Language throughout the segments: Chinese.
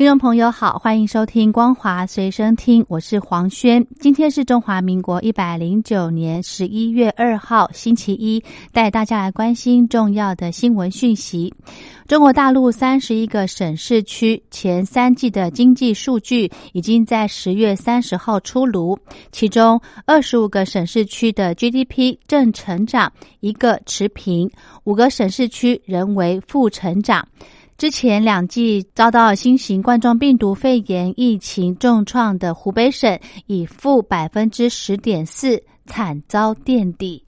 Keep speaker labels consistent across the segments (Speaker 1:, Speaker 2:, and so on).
Speaker 1: 听众朋友好，欢迎收听光华随身听，我是黄轩。今天是中华民国一百零九年十一月二号，星期一，带大家来关心重要的新闻讯息。中国大陆三十一个省市区前三季的经济数据已经在十月三十号出炉，其中二十五个省市区的 GDP 正成长，一个持平，五个省市区仍为负成长。之前两季遭到新型冠状病毒肺炎疫情重创的湖北省，以负百分之十点四惨遭垫底。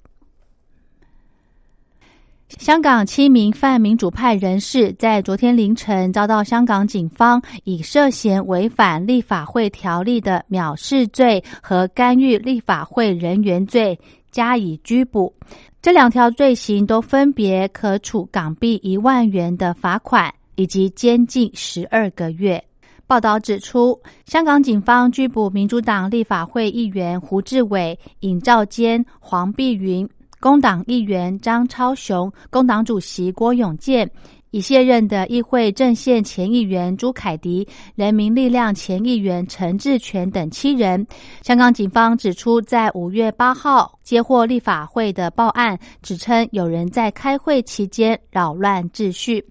Speaker 1: 香港七名泛民主派人士在昨天凌晨遭到香港警方以涉嫌违反立法会条例的藐视罪和干预立法会人员罪加以拘捕。这两条罪行都分别可处港币一万元的罚款。以及监禁十二个月。报道指出，香港警方拘捕民主党立法会议员胡志伟、尹兆坚、黄碧云，工党议员张超雄，工党主席郭永健。已卸任的议会阵线前议员朱凯迪、人民力量前议员陈志全等七人。香港警方指出，在五月八号接获立法会的报案，指称有人在开会期间扰乱秩序。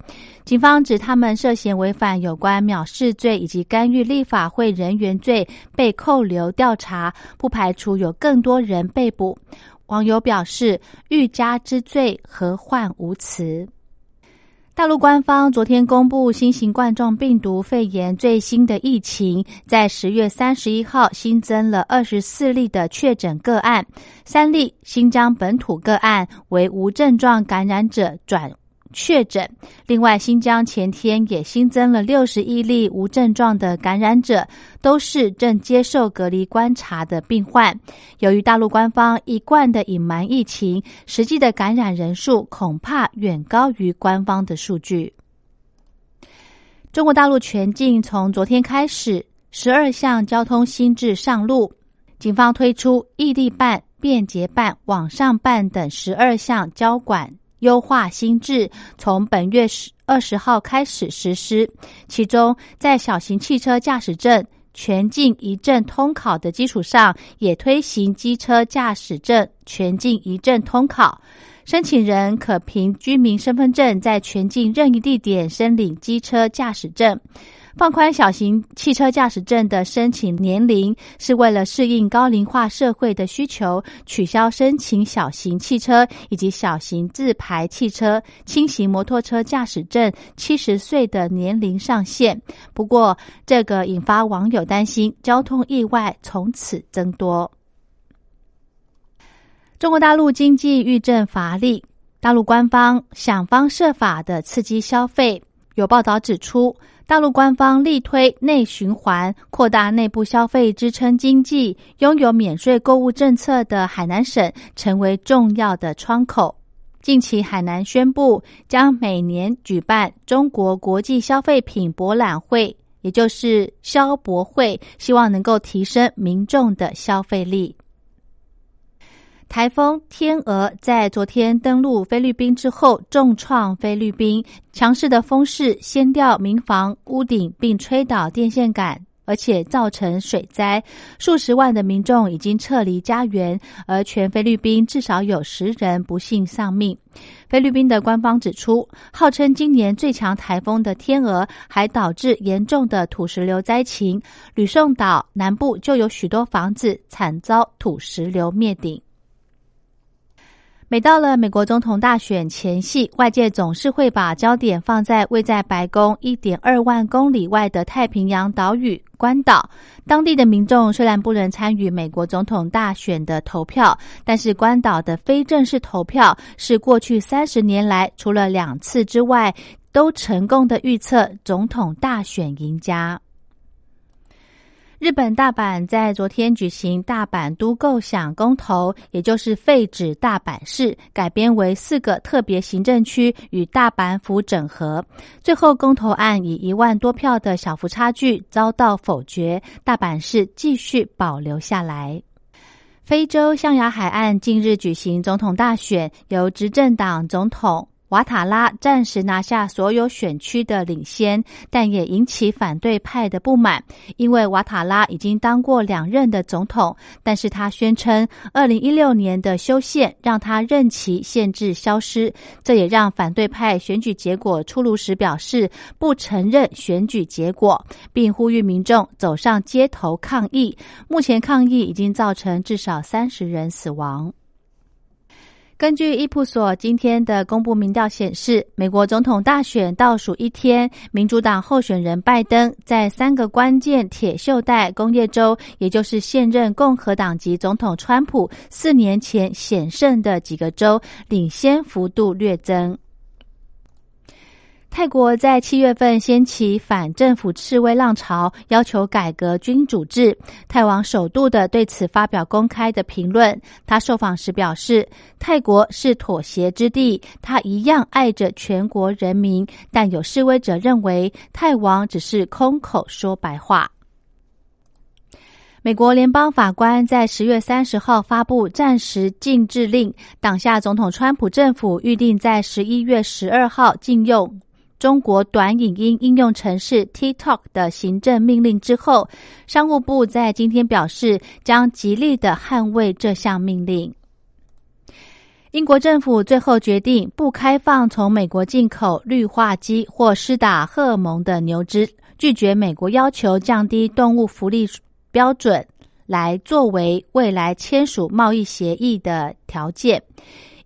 Speaker 1: 警方指他们涉嫌违反有关藐视罪以及干预立法会人员罪，被扣留调查，不排除有更多人被捕。网友表示：“欲加之罪，何患无辞。”大陆官方昨天公布新型冠状病毒肺炎最新的疫情，在十月三十一号新增了二十四例的确诊个案，三例新疆本土个案为无症状感染者转。确诊。另外，新疆前天也新增了六十一例无症状的感染者，都是正接受隔离观察的病患。由于大陆官方一贯的隐瞒疫情，实际的感染人数恐怕远高于官方的数据。中国大陆全境从昨天开始，十二项交通新制上路，警方推出异地办、便捷办、网上办等十二项交管。优化新制从本月十二十号开始实施，其中在小型汽车驾驶证全境一证通考的基础上，也推行机车驾驶证全境一证通考，申请人可凭居民身份证在全境任意地点申领机车驾驶证。放宽小型汽车驾驶证的申请年龄，是为了适应高龄化社会的需求，取消申请小型汽车以及小型自排汽车、轻型摩托车驾驶证七十岁的年龄上限。不过，这个引发网友担心交通意外从此增多。中国大陆经济遇阵乏力，大陆官方想方设法的刺激消费。有报道指出。大陆官方力推内循环，扩大内部消费，支撑经济。拥有免税购物政策的海南省成为重要的窗口。近期，海南宣布将每年举办中国国际消费品博览会，也就是消博会，希望能够提升民众的消费力。台风天鹅在昨天登陆菲律宾之后，重创菲律宾。强势的风势掀掉民房屋顶，并吹倒电线杆，而且造成水灾。数十万的民众已经撤离家园，而全菲律宾至少有十人不幸丧命。菲律宾的官方指出，号称今年最强台风的天鹅，还导致严重的土石流灾情。吕宋岛南部就有许多房子惨遭土石流灭顶。每到了美国总统大选前夕，外界总是会把焦点放在位在白宫一点二万公里外的太平洋岛屿关岛。当地的民众虽然不能参与美国总统大选的投票，但是关岛的非正式投票是过去三十年来除了两次之外都成功的预测总统大选赢家。日本大阪在昨天举行大阪都构想公投，也就是废止大阪市，改编为四个特别行政区与大阪府整合。最后公投案以一万多票的小幅差距遭到否决，大阪市继续保留下来。非洲象牙海岸近日举行总统大选，由执政党总统。瓦塔拉暂时拿下所有选区的领先，但也引起反对派的不满，因为瓦塔拉已经当过两任的总统，但是他宣称二零一六年的修宪让他任期限制消失，这也让反对派选举结果出炉时表示不承认选举结果，并呼吁民众走上街头抗议。目前抗议已经造成至少三十人死亡。根据伊普索今天的公布民调显示，美国总统大选倒数一天，民主党候选人拜登在三个关键铁锈带工业州，也就是现任共和党籍总统川普四年前险胜的几个州，领先幅度略增。泰国在七月份掀起反政府示威浪潮，要求改革君主制。泰王首度的对此发表公开的评论。他受访时表示，泰国是妥协之地，他一样爱着全国人民。但有示威者认为，泰王只是空口说白话。美国联邦法官在十月三十号发布暂时禁制令，挡下总统川普政府预定在十一月十二号禁用。中国短影音应用程式 TikTok 的行政命令之后，商务部在今天表示将极力的捍卫这项命令。英国政府最后决定不开放从美国进口氯化鸡或施打荷尔蒙的牛只，拒绝美国要求降低动物福利标准来作为未来签署贸易协议的条件。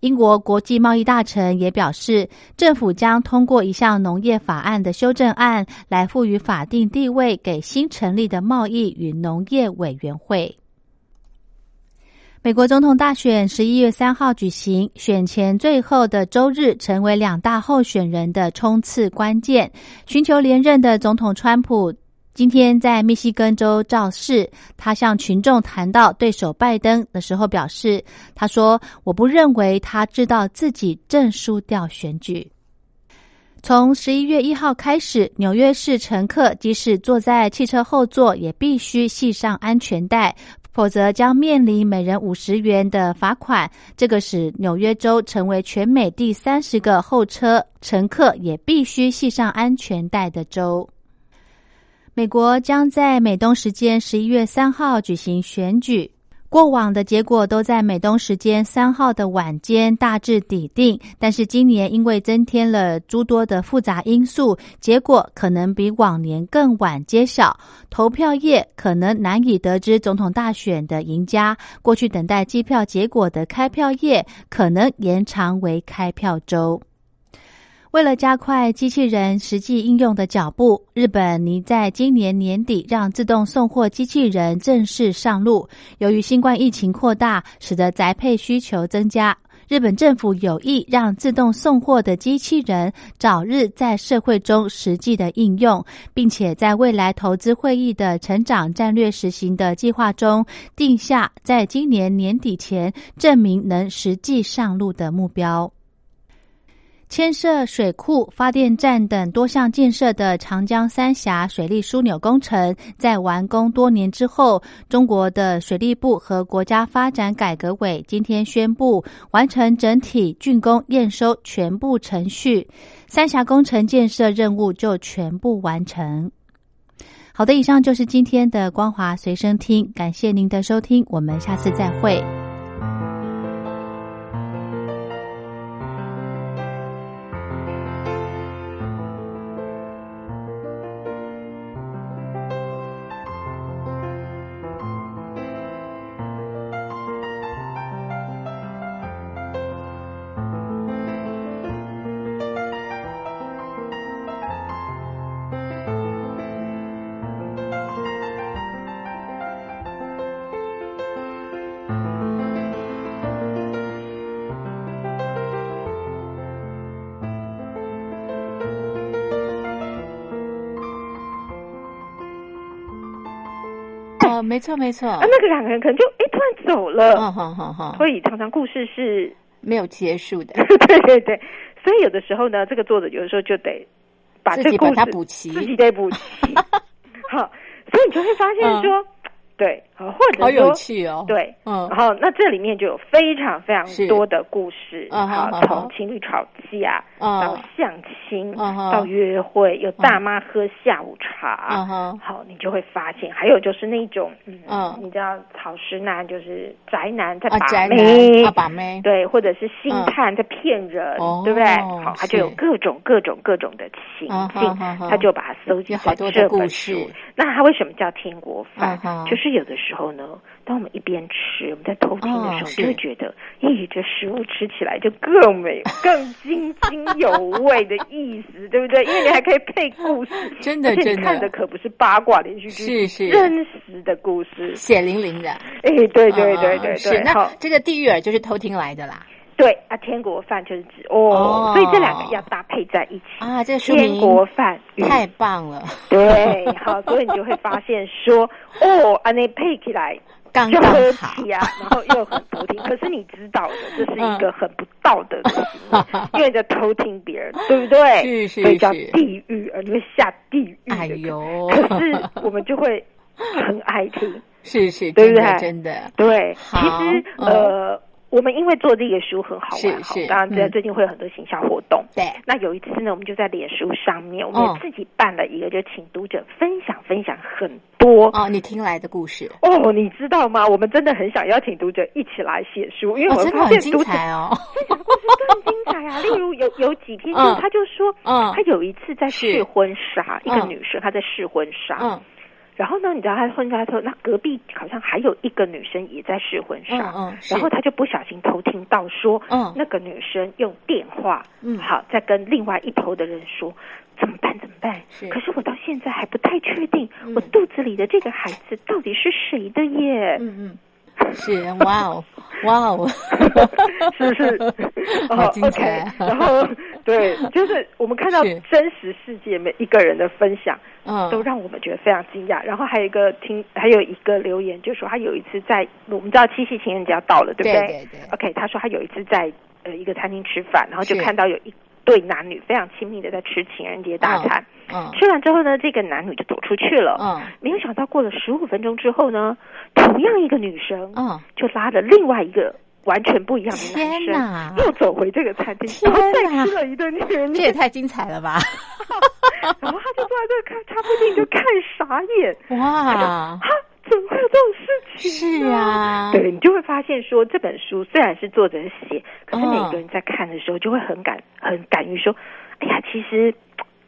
Speaker 1: 英国国际贸易大臣也表示，政府将通过一项农业法案的修正案，来赋予法定地位给新成立的贸易与农业委员会。美国总统大选十一月三号举行，选前最后的周日成为两大候选人的冲刺关键，寻求连任的总统川普。今天在密西根州造势，他向群众谈到对手拜登的时候表示：“他说，我不认为他知道自己正输掉选举。从十一月一号开始，纽约市乘客即使坐在汽车后座，也必须系上安全带，否则将面临每人五十元的罚款。这个使纽约州成为全美第三十个候车乘客也必须系上安全带的州。”美国将在美东时间十一月三号举行选举。过往的结果都在美东时间三号的晚间大致底定，但是今年因为增添了诸多的复杂因素，结果可能比往年更晚揭晓。投票夜可能难以得知总统大选的赢家。过去等待机票结果的开票夜可能延长为开票周。为了加快机器人实际应用的脚步，日本拟在今年年底让自动送货机器人正式上路。由于新冠疫情扩大，使得宅配需求增加，日本政府有意让自动送货的机器人早日在社会中实际的应用，并且在未来投资会议的成长战略实行的计划中定下，在今年年底前证明能实际上路的目标。牵涉水库、发电站等多项建设的长江三峡水利枢纽工程，在完工多年之后，中国的水利部和国家发展改革委今天宣布完成整体竣工验收全部程序，三峡工程建设任务就全部完成。好的，以上就是今天的光华随身听，感谢您的收听，我们下次再会。没错没错。
Speaker 2: 啊，那个两个人可能就哎突然走了。
Speaker 1: 嗯哼哼哼。
Speaker 2: 所以常常故事是
Speaker 1: 没有结束的。
Speaker 2: 对对对。所以有的时候呢，这个作者有的时候就得把这个故
Speaker 1: 事补齐，
Speaker 2: 自己得补齐。好，所以你就会发现说。
Speaker 1: 好有趣哦。
Speaker 2: 对，嗯，然后那这里面就有非常非常多的故事，好，从情侣吵架到相亲，到约会，有大妈喝下午茶，好，你就会发现，还有就是那种，嗯，你知道草食男就是宅男在把妹，
Speaker 1: 把妹，
Speaker 2: 对，或者是星探在骗人，对不对？好，他就有各种各种各种的情境，他就把它搜集在这本书。那他为什么叫天国饭？就。是有的时候呢，当我们一边吃，我们在偷听的时候，就会觉得，咦，这食物吃起来就更美、更津津有味的意思，对不对？因为你还可以配故事，
Speaker 1: 真的，真
Speaker 2: 的，看的可不是八卦连续
Speaker 1: 剧，是是
Speaker 2: 真实的故事，
Speaker 1: 血淋淋的。
Speaker 2: 哎，对对对对对，
Speaker 1: 那这个地狱耳就是偷听来的啦。
Speaker 2: 对啊，天国饭就是指哦，所以这两个要搭配在一起
Speaker 1: 啊。这
Speaker 2: 天国饭
Speaker 1: 太棒了，
Speaker 2: 对，好，所以你就会发现说 哦，啊，那配起来
Speaker 1: 刚刚好
Speaker 2: 啊，然后又很偷听。可是你知道的，这是一个很不道德的行为，因为在偷听别人，对不对？
Speaker 1: 是是
Speaker 2: 所以叫地狱，而你会下地狱。
Speaker 1: 哎呦，
Speaker 2: 可是我们就会很爱听，
Speaker 1: 是是，
Speaker 2: 对不对？
Speaker 1: 真的
Speaker 2: 对，其实呃。我们因为做这个书很好玩哈，当然在最近会有很多行销活动。
Speaker 1: 对，
Speaker 2: 那有一次呢，我们就在脸书上面，我们自己办了一个，就请读者分享分享很多。
Speaker 1: 哦，你听来的故事。
Speaker 2: 哦，你知道吗？我们真的很想邀请读者一起来写书，因为我们发现读者
Speaker 1: 哦，
Speaker 2: 分享故事更精彩啊。例如有有几篇，就他就说，嗯，他有一次在试婚纱，一个女生她在试婚纱，嗯。然后呢，你知道他婚纱说，那隔壁好像还有一个女生也在试婚纱，嗯嗯，然后他就不小心偷听到说，嗯，那个女生用电话，嗯，好，在跟另外一头的人说，怎么办？怎么办？是，可是我到现在还不太确定，我肚子里的这个孩子到底是谁的耶？
Speaker 1: 嗯嗯，是，哇哦，哇哦，
Speaker 2: 是不是？
Speaker 1: 好精彩。
Speaker 2: 然后，对，就是我们看到真实世界每一个人的分享。嗯，都让我们觉得非常惊讶。然后还有一个听，还有一个留言，就说他有一次在我们知道七夕情人节要到了，对不对？
Speaker 1: 对对。
Speaker 2: OK，他说他有一次在呃一个餐厅吃饭，然后就看到有一对男女非常亲密的在吃情人节大餐。嗯。吃完之后呢，这个男女就走出去了。嗯。没有想到过了十五分钟之后呢，同样一个女生，嗯，就拉着另外一个完全不一样的男生，又走回这个餐厅，然后再吃了一顿情人节。
Speaker 1: 这也太精彩了吧！
Speaker 2: 然后他就坐在这看茶铺店，就看傻眼。
Speaker 1: 哇！
Speaker 2: 哈，怎么会有这种事情？
Speaker 1: 是啊，
Speaker 2: 对你就会发现说，这本书虽然是作者写，可是每个人在看的时候，就会很敢、很敢于说：“哎呀，其实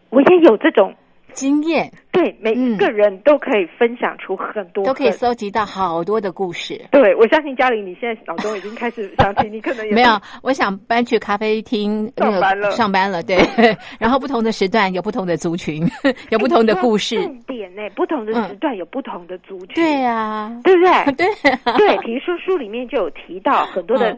Speaker 2: 我也有这种。”
Speaker 1: 经验
Speaker 2: 对每一个人都可以分享出很多，
Speaker 1: 都可以搜集到好多的故事。
Speaker 2: 对，我相信嘉玲，你现在脑中已经开始想起，你可能也
Speaker 1: 没有。我想搬去咖啡厅
Speaker 2: 上班了，
Speaker 1: 上班了。对，然后不同的时段有不同的族群，有不同的故事。
Speaker 2: 重点呢，不同的时段有不同的族群。
Speaker 1: 对呀，
Speaker 2: 对不对？
Speaker 1: 对
Speaker 2: 对，比如说书里面就有提到很多的。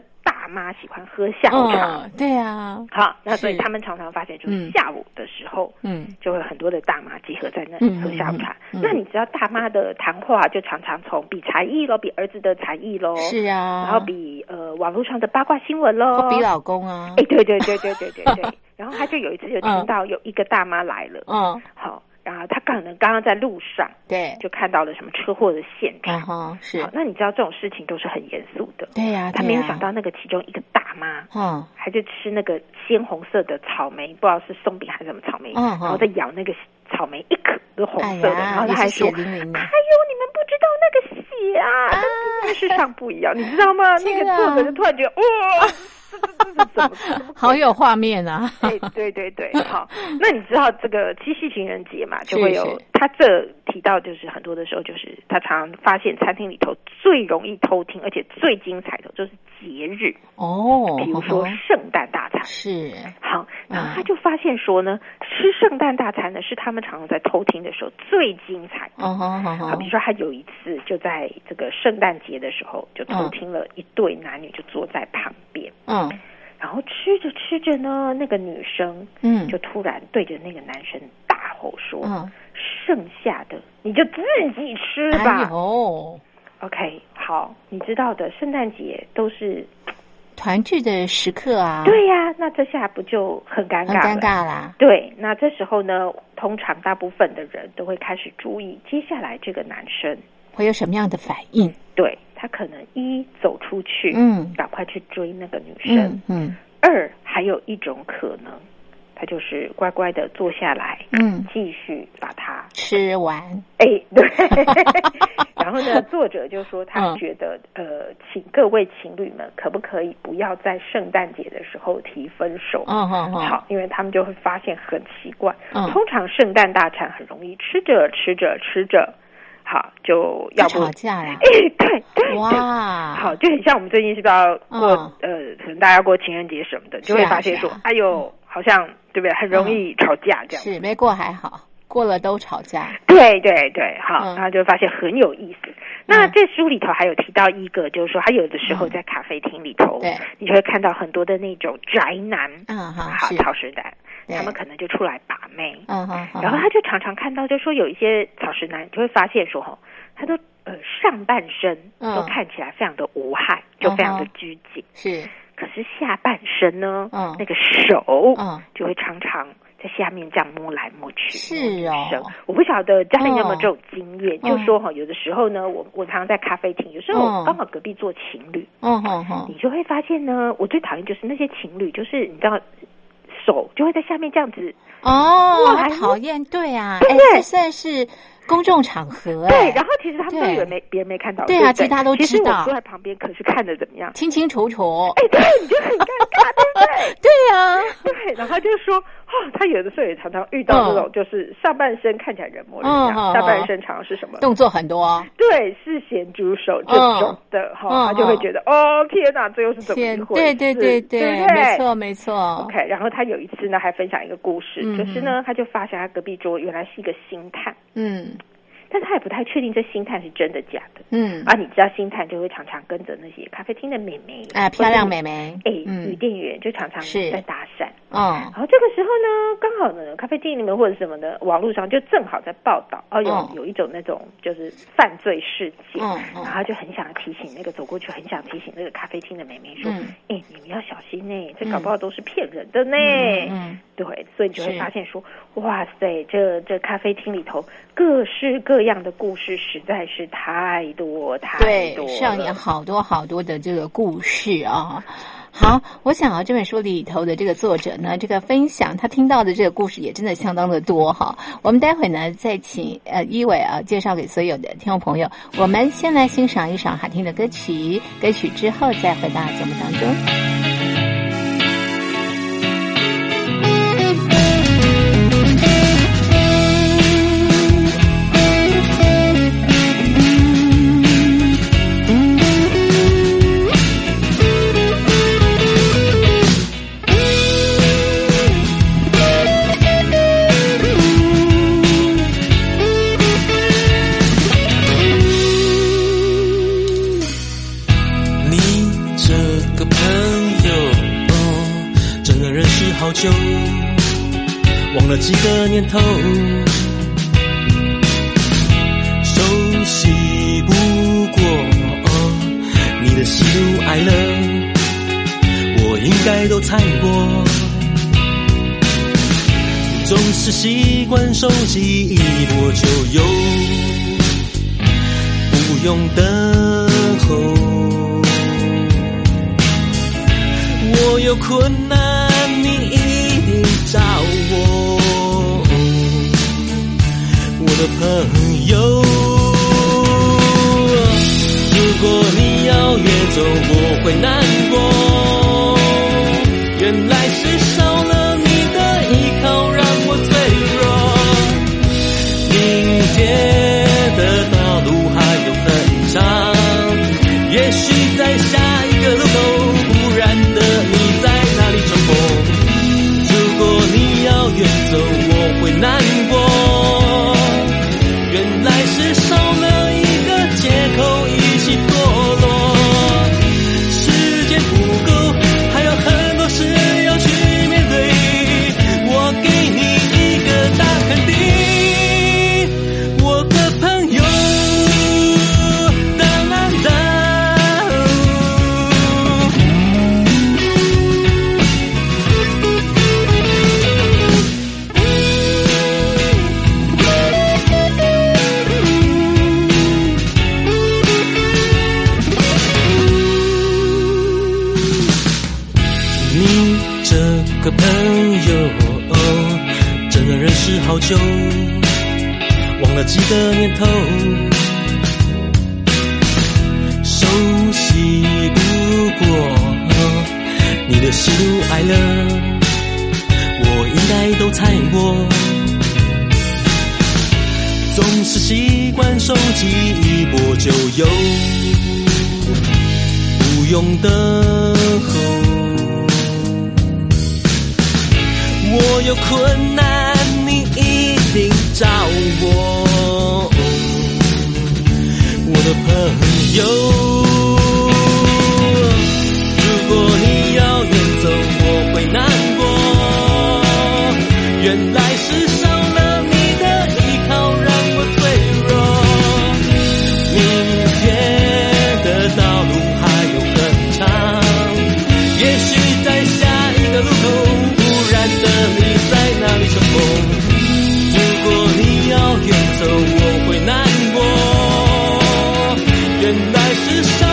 Speaker 2: 大妈喜欢喝下午茶，
Speaker 1: 对啊，
Speaker 2: 好，那所以他们常常发现，就是下午的时候，嗯，就会很多的大妈集合在那里喝下午茶。那你知道大妈的谈话就常常从比才艺喽，比儿子的才艺喽，
Speaker 1: 是啊，
Speaker 2: 然后比呃网络上的八卦新闻喽，
Speaker 1: 比老公啊，
Speaker 2: 哎，对对对对对对对，然后他就有一次就听到有一个大妈来了，嗯，好。然后他可能刚刚在路上，
Speaker 1: 对，
Speaker 2: 就看到了什么车祸的现场。
Speaker 1: 哦，是。
Speaker 2: 那你知道这种事情都是很严肃的。
Speaker 1: 对呀，
Speaker 2: 他没有想到那个其中一个大妈，嗯，还在吃那个鲜红色的草莓，不知道是松饼还是什么草莓，嗯然后在咬那个草莓，一颗都红色的，然后他还说：“哎呦，你们不知道那个血啊，跟电视上不一样，你知道吗？” 那个作者就突然觉得哇。
Speaker 1: 好有画面啊！
Speaker 2: 对对对对，好。那你知道这个七夕情人节嘛？就会有他这提到，就是很多的时候，就是他常常发现餐厅里头最容易偷听，而且最精彩的就是节日
Speaker 1: 哦，
Speaker 2: 比如说圣诞大餐
Speaker 1: 是
Speaker 2: 好。然后他就发现说呢，吃圣诞大餐呢是他们常常在偷听的时候最精彩。哦。比如说他有一次就在这个圣诞节的时候，就偷听了一对男女就坐在旁边。嗯。然后吃着吃着呢，那个女生嗯，就突然对着那个男生大吼说：“嗯，剩下的你就自己吃吧。”哦，OK，好，你知道的，圣诞节都是
Speaker 1: 团聚的时刻啊。
Speaker 2: 对呀，那这下不就很尴尬？
Speaker 1: 尴尬啦。
Speaker 2: 对，那这时候呢，通常大部分的人都会开始注意接下来这个男生
Speaker 1: 会有什么样的反应。
Speaker 2: 对他可能一走出去，嗯，赶快去追那个女生，嗯。二还有一种可能，他就是乖乖的坐下来，嗯，继续把它
Speaker 1: 吃完。
Speaker 2: 哎，对。然后呢，作者就说他觉得，呃，请各位情侣们可不可以不要在圣诞节的时候提分手？嗯嗯嗯。好，因为他们就会发现很奇怪，通常圣诞大餐很容易吃着吃着吃着。好，就要不
Speaker 1: 吵架呀？
Speaker 2: 哎，对对，哇，好，就很像我们最近是不是要过呃，可能大家过情人节什么的，就会发现说，哎呦，好像对不对？很容易吵架这样。
Speaker 1: 是没过还好，过了都吵架。
Speaker 2: 对对对，好，然后就发现很有意思。那这书里头还有提到一个，就是说他有的时候在咖啡厅里头，对，你就会看到很多的那种宅男，嗯哈，好，草食男。他们可能就出来把妹，嗯哼，然后他就常常看到，就说有一些草食男，就会发现说，哈，他都呃上半身都看起来非常的无害，就非常的拘谨，
Speaker 1: 是，
Speaker 2: 可是下半身呢，嗯，那个手，嗯，就会常常在下面这样摸来摸去，
Speaker 1: 是哦，
Speaker 2: 我不晓得家里有没有这种经验，就说哈，有的时候呢，我我常常在咖啡厅，有时候刚好隔壁坐情侣，嗯哼哼，你就会发现呢，我最讨厌就是那些情侣，就是你知道。手就会在下面这样子
Speaker 1: 哦，讨厌，对啊，哎，这算是公众场合，
Speaker 2: 对。然后其实他们都以为没别人没看到，
Speaker 1: 对啊，其他都知道。其实
Speaker 2: 我坐在旁边，可是看的怎么样？
Speaker 1: 清清楚楚。
Speaker 2: 哎，对，你就很尴尬，对不对？
Speaker 1: 对呀，
Speaker 2: 对。然后就说。哦，他有的时候也常常遇到这种，就是上半身看起来人模人样，下半身常常是什么？
Speaker 1: 动作很多，
Speaker 2: 对，是咸猪手这种的哈，他就会觉得哦天哪，这又是怎么一回事？
Speaker 1: 对对对对，没错没错。
Speaker 2: OK，然后他有一次呢，还分享一个故事，就是呢，他就发现他隔壁桌原来是一个星探，嗯。但他也不太确定这星探是真的假的，嗯，啊，你知道星探就会常常跟着那些咖啡厅的美眉，
Speaker 1: 哎，漂亮美眉，
Speaker 2: 哎，女店员就常常在搭讪，哦，然后这个时候呢，刚好呢，咖啡厅里面或者什么的，网络上就正好在报道，哦，有有一种那种就是犯罪事件，嗯，然后就很想提醒那个走过去，很想提醒那个咖啡厅的美眉说，哎，你们要小心呢，这搞不好都是骗人的呢，嗯，对，所以你就会发现说，哇塞，这这咖啡厅里头各式各。这样的故事实在是太多太多，
Speaker 1: 上演好多好多的这个故事啊！好，我想啊，这本书里头的这个作者呢，这个分享他听到的这个故事也真的相当的多哈。我们待会呢再请呃一伟啊介绍给所有的听众朋友。我们先来欣赏一首好听的歌曲，歌曲之后再回到节目当中。
Speaker 3: 记忆我就有，不用等候。我有困难，你一定找我我。的朋友，忘了几个年头，熟悉不过你的喜怒哀乐，我应该都猜过，总是习惯手机一波就有，不用等候。我有困难，你一定找我，我的朋友。原来是
Speaker 4: 生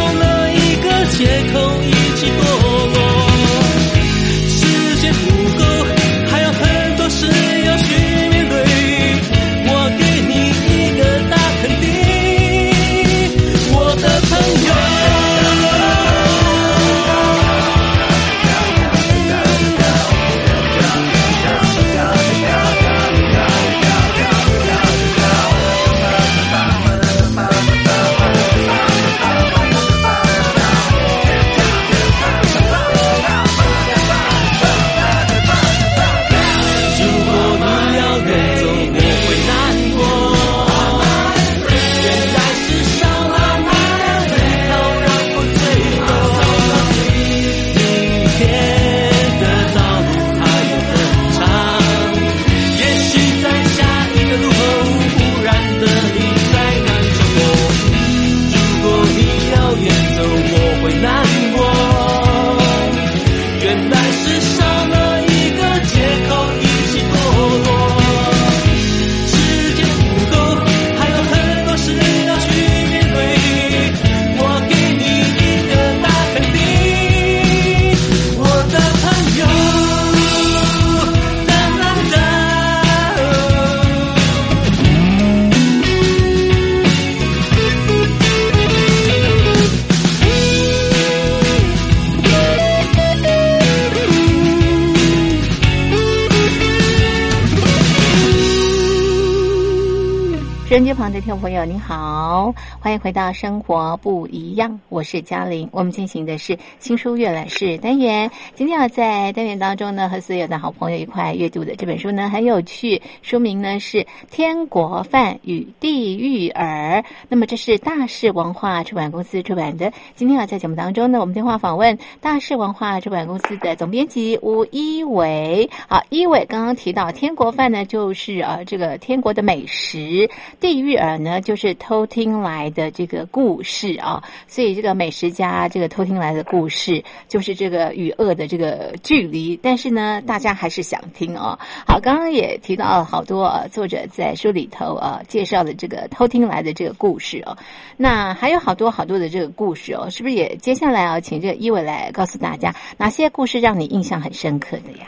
Speaker 4: 小朋友，你好，欢迎回到《生活不一样》，我是嘉玲。我们进行的是新书阅览室单元。今天要在单元当中呢，和所有的好朋友一块阅读的这本书呢，很有趣。书名呢是《天国饭与地狱耳》。那么这是大是文化出版公司出版的。今天要在节目当中呢，我们电话访问大是文化出版公司的总编辑吴一伟。好，一伟刚刚提到天国饭呢，就是呃这个天国的美食。地狱耳呢，就是偷听来的这个故事啊，所以这个美食家这个偷听来的故事，就是这个与恶的这个距离。但是呢，大家还是想听哦。好，刚刚也提到了好多啊作者在书里头啊介绍的这个偷听来的这个故事哦。那还有好多好多的这个故事哦，是不是也接下来啊，请这个一伟来告诉大家哪些故事让你印象很深刻的呀？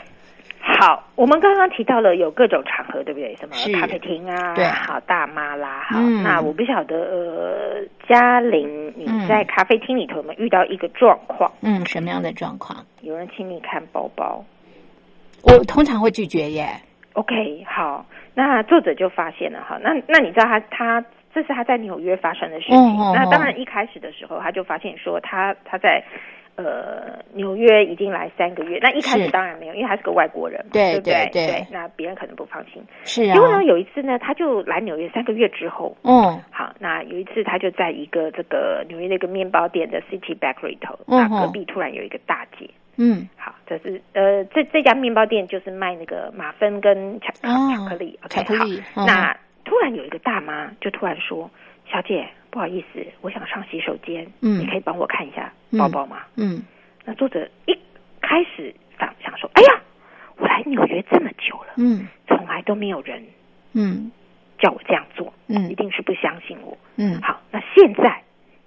Speaker 2: 好，我们刚刚提到了有各种场合，对不对？什么咖啡厅啊，
Speaker 4: 对，
Speaker 2: 好大妈啦，好。那我不晓得，呃，嘉玲，你在咖啡厅里头有没有遇到一个状况？
Speaker 4: 嗯，什么样的状况？
Speaker 2: 有人请你看包包，
Speaker 4: 我通常会拒绝耶。
Speaker 2: OK，好，那作者就发现了哈，那那你知道他他这是他在纽约发生的事情。那当然一开始的时候他就发现说他他在。呃，纽约已经来三个月，那一开始当然没有，因为他是个外国人嘛，对不对？对，那别人可能不放心。
Speaker 4: 是啊。
Speaker 2: 因为呢，有一次呢，他就来纽约三个月之后，嗯，好，那有一次他就在一个这个纽约那个面包店的 City Bakery 头，那隔壁突然有一个大姐，嗯，好，这是呃，这这家面包店就是卖那个马芬跟巧巧克力
Speaker 4: ，OK，
Speaker 2: 好，那突然有一个大妈就突然说。小姐，不好意思，我想上洗手间，嗯，你可以帮我看一下包包吗？嗯，那作者一开始想想说，哎呀，我来纽约这么久了，嗯，从来都没有人，嗯，叫我这样做，嗯，一定是不相信我，嗯，好，那现在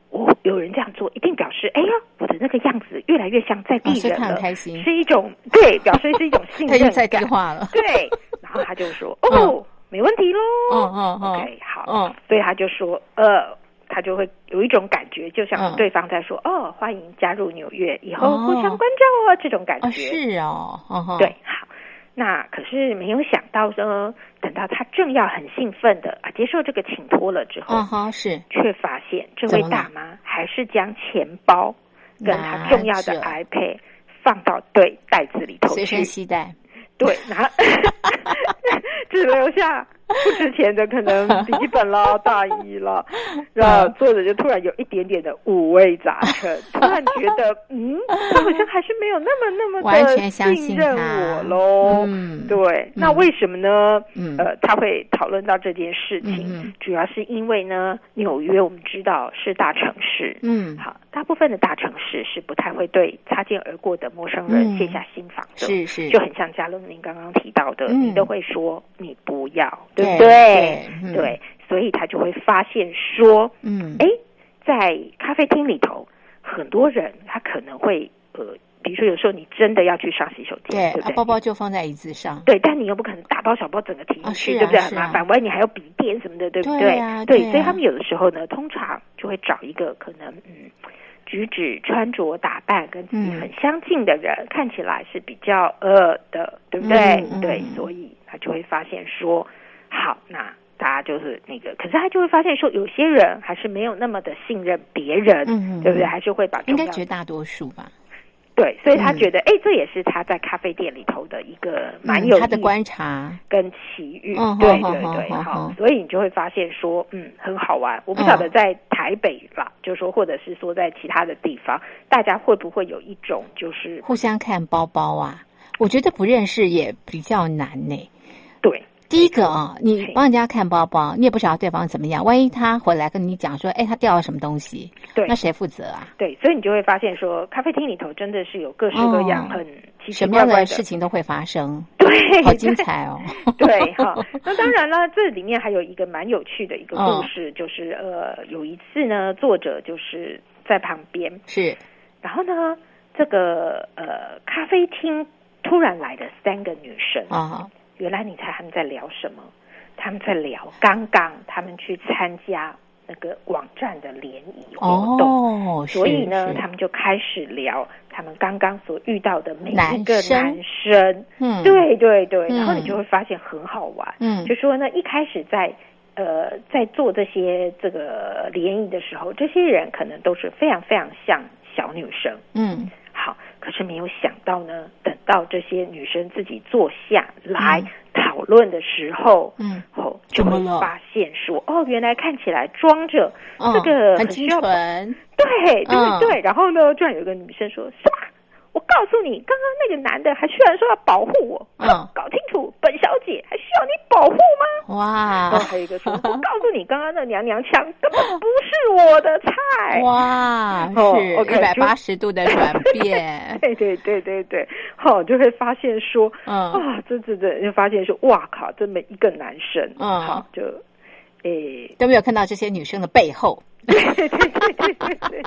Speaker 2: 我有人这样做，一定表示，哎呀，我的那个样子越来越像在地人了，
Speaker 4: 开心，
Speaker 2: 是一种对，表示是一种信任，
Speaker 4: 在地化了，
Speaker 2: 对，然后他就说，哦。没问题喽。
Speaker 1: 嗯嗯嗯
Speaker 2: ，OK，好，嗯，所以他就说，呃，他就会有一种感觉，就像对方在说，哦，欢迎加入纽约，以后互相关照哦，这种感觉。
Speaker 1: 是哦，
Speaker 2: 对，好。那可是没有想到呢，等到他正要很兴奋的啊接受这个请托了之后，
Speaker 1: 是，
Speaker 2: 却发现这位大妈还是将钱包跟他重要的 iPad 放到对袋子里头去，
Speaker 1: 随身携带。
Speaker 2: 对，然后 只留下不值钱的可能笔记本啦、大衣啦，然后作者就突然有一点点的五味杂陈，突然觉得，嗯，他好像还是没有那么那么的信任我喽。嗯，对，那为什么呢？嗯，呃，他会讨论到这件事情，主要是因为呢，纽约我们知道是大城市，嗯，好，大部分的大城市是不太会对擦肩而过的陌生人卸下心防的，
Speaker 1: 是是，
Speaker 2: 就很像嘉乐您刚刚提到的，你都会说你不要。对不对？对，所以他就会发现说，嗯，哎，在咖啡厅里头，很多人他可能会呃，比如说有时候你真的要去上洗手间，对不对？
Speaker 1: 包包就放在椅子上，
Speaker 2: 对，但你又不可能大包小包整个提进去，对不对？很麻烦，万一你还有笔电什么的，对不对？对，所以他们有的时候呢，通常就会找一个可能嗯，举止、穿着、打扮跟自己很相近的人，看起来是比较呃的，对不对？对，所以他就会发现说。好，那大家就是那个，可是他就会发现说，有些人还是没有那么的信任别人，嗯对不对？还是会把
Speaker 1: 应该绝大多数吧。
Speaker 2: 对，所以他觉得，哎，这也是他在咖啡店里头的一个蛮有
Speaker 1: 他的观察
Speaker 2: 跟奇遇。对对对，好，所以你就会发现说，嗯，很好玩。我不晓得在台北吧，就是说，或者是说在其他的地方，大家会不会有一种就是
Speaker 1: 互相看包包啊？我觉得不认识也比较难呢。
Speaker 2: 对。
Speaker 1: 第一个啊，你帮人家看包包，你也不晓得对方怎么样。万一他回来跟你讲说，哎，他掉了什么东西，
Speaker 2: 对，
Speaker 1: 那谁负责啊？
Speaker 2: 对，所以你就会发现说，咖啡厅里头真的是有各式各样很奇
Speaker 1: 什么样的事情都会发生，
Speaker 2: 对，
Speaker 1: 好精彩哦。
Speaker 2: 对，哈，那当然了，这里面还有一个蛮有趣的一个故事，就是呃，有一次呢，作者就是在旁边
Speaker 1: 是，
Speaker 2: 然后呢，这个呃咖啡厅突然来的三个女生啊。原来你猜他们在聊什么？他们在聊刚刚他们去参加那个网站的联谊活动，所以呢，他们就开始聊他们刚刚所遇到的每一个男生。嗯，对对对，然后你就会发现很好玩。嗯，就说呢，一开始在呃在做这些这个联谊的时候，这些人可能都是非常非常像小女生。嗯。好，可是没有想到呢。等到这些女生自己坐下来讨论的时候，嗯，哦就会发现说，哦，原来看起来装着这个
Speaker 1: 很清纯，
Speaker 2: 对对对。然后呢，居然有一个女生说，什么？我告诉你，刚刚那个男的还居然说要保护我，嗯，搞清楚，本小姐哇！还有一个说，我告诉你，刚刚那娘娘腔根本不是我的菜。
Speaker 1: 哇！是一百八十度的转变。
Speaker 2: 对对对对对，好，就会发现说，嗯啊，这这这，就发现说，哇靠，这么一个男生，嗯，好，就诶
Speaker 1: 都没有看到这些女生的背后。
Speaker 2: 对对对对对对，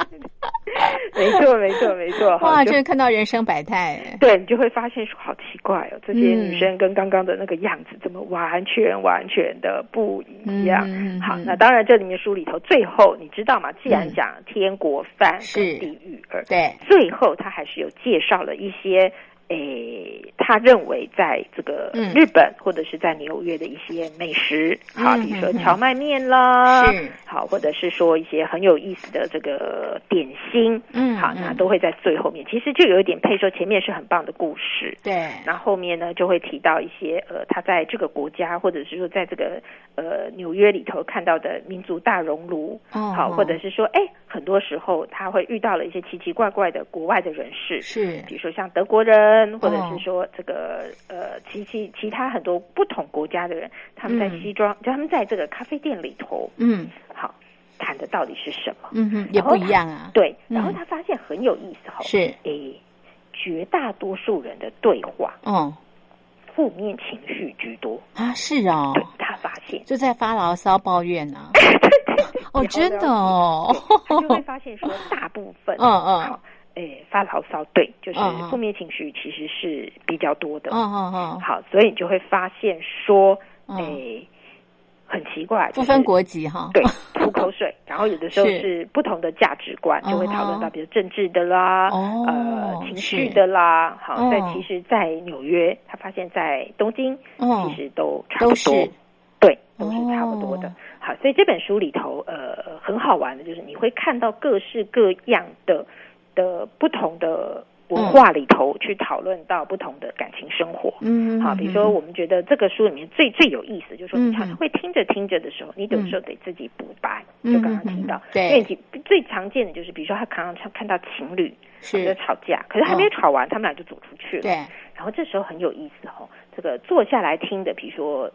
Speaker 2: 没错没错没错。
Speaker 1: 哇，真是看到人生百态。
Speaker 2: 对你就会发现说，好奇怪哦，这些女生跟刚刚的那个样子，怎么完全完全的不一样？好，那当然这里面书里头最后你知道吗？既然讲天国饭是地狱二，
Speaker 1: 对，
Speaker 2: 最后他还是有介绍了一些。诶，他认为在这个日本或者是在纽约的一些美食，好，比如说荞麦面啦，好，或者是说一些很有意思的这个点心，嗯，好，那都会在最后面。其实就有一点配说，前面是很棒的故事，
Speaker 1: 对，
Speaker 2: 那后后面呢就会提到一些呃，他在这个国家或者是说在这个呃纽约里头看到的民族大熔炉，哦好，或者是说哎，很多时候他会遇到了一些奇奇怪怪的国外的人士，
Speaker 1: 是，
Speaker 2: 比如说像德国人。或者是说这个呃，其其其他很多不同国家的人，他们在西装，就他们在这个咖啡店里头，嗯，好谈的到底是什么？
Speaker 1: 嗯哼，也不一样啊。
Speaker 2: 对，然后他发现很有意思哈，
Speaker 1: 是。
Speaker 2: 诶，绝大多数人的对话，嗯，负面情绪居多。
Speaker 1: 啊，是哦，
Speaker 2: 他发现。
Speaker 1: 就在发牢骚抱怨 呢，哦，真的哦，
Speaker 2: 他就会发现说 大部分，嗯嗯。诶，发牢骚，对，就是负面情绪其实是比较多的。嗯嗯嗯。好，所以你就会发现说，诶，很奇怪，
Speaker 1: 不分国籍哈，
Speaker 2: 对，吐口水，然后有的时候是。不同的价值观，就会讨论到比如政治的啦，呃，情绪的啦，好，但其实，在纽约，他发现在东京，其实都差不多，对，都是差不多的。好，所以这本书里头，呃，很好玩的，就是你会看到各式各样的的不同的。文化里头去讨论到不同的感情生活，嗯，好，比如说我们觉得这个书里面最最有意思，就是说你常常会听着听着的时候，你有时候得自己补白，就刚刚听到，
Speaker 1: 对，
Speaker 2: 因为最常见的就是，比如说他常常看到情侣在吵架，可是还没有吵完，他们俩就走出去了，
Speaker 1: 对，
Speaker 2: 然后这时候很有意思哦，这个坐下来听的，比如说。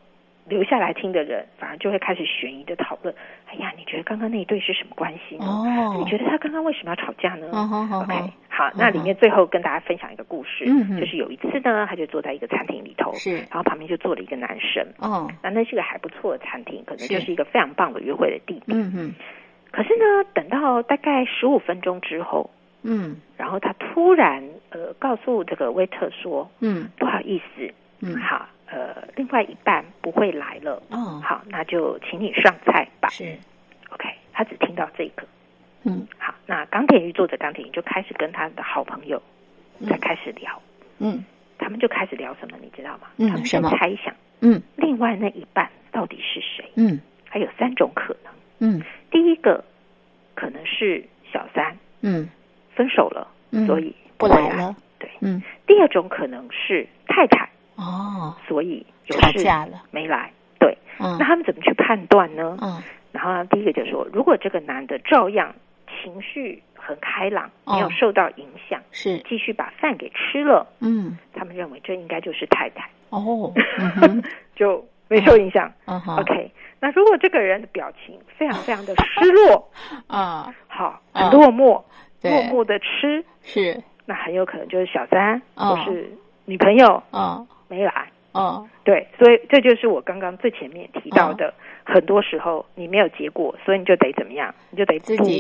Speaker 2: 留下来听的人，反而就会开始悬疑的讨论。哎呀，你觉得刚刚那一对是什么关系呢？哦，你觉得他刚刚为什么要吵架呢？OK，好，那里面最后跟大家分享一个故事，就是有一次呢，他就坐在一个餐厅里头，
Speaker 1: 是，
Speaker 2: 然后旁边就坐了一个男生。哦，那那是个还不错的餐厅，可能就是一个非常棒的约会的地点。嗯嗯。可是呢，等到大概十五分钟之后，嗯，然后他突然呃告诉这个威特说，嗯，不好意思，嗯，好。呃，另外一半不会来了。哦，好，那就请你上菜吧。
Speaker 1: 是
Speaker 2: ，OK。他只听到这个。嗯，好，那钢铁鱼作者钢铁鱼就开始跟他的好朋友在开始聊。嗯，他们就开始聊什么，你知道吗？嗯，他们
Speaker 1: 什么？
Speaker 2: 猜想。嗯，另外那一半到底是谁？嗯，还有三种可能。嗯，第一个可能是小三。嗯，分手了，所以
Speaker 1: 不来了。
Speaker 2: 对，嗯。第二种可能是太太。哦，所以有事没来，对，那他们怎么去判断呢？嗯，然后第一个就是说，如果这个男的照样情绪很开朗，没有受到影响，
Speaker 1: 是。
Speaker 2: 继续把饭给吃了，嗯，他们认为这应该就是太太。
Speaker 1: 哦，
Speaker 2: 就没受影响。嗯。OK，那如果这个人的表情非常非常的失落 啊，好，很落寞，落寞的吃
Speaker 1: 是，
Speaker 2: 那很有可能就是小三或是女朋友啊。没来哦，对，所以这就是我刚刚最前面提到的，很多时候你没有结果，所以你就得怎么样？你就得
Speaker 1: 自己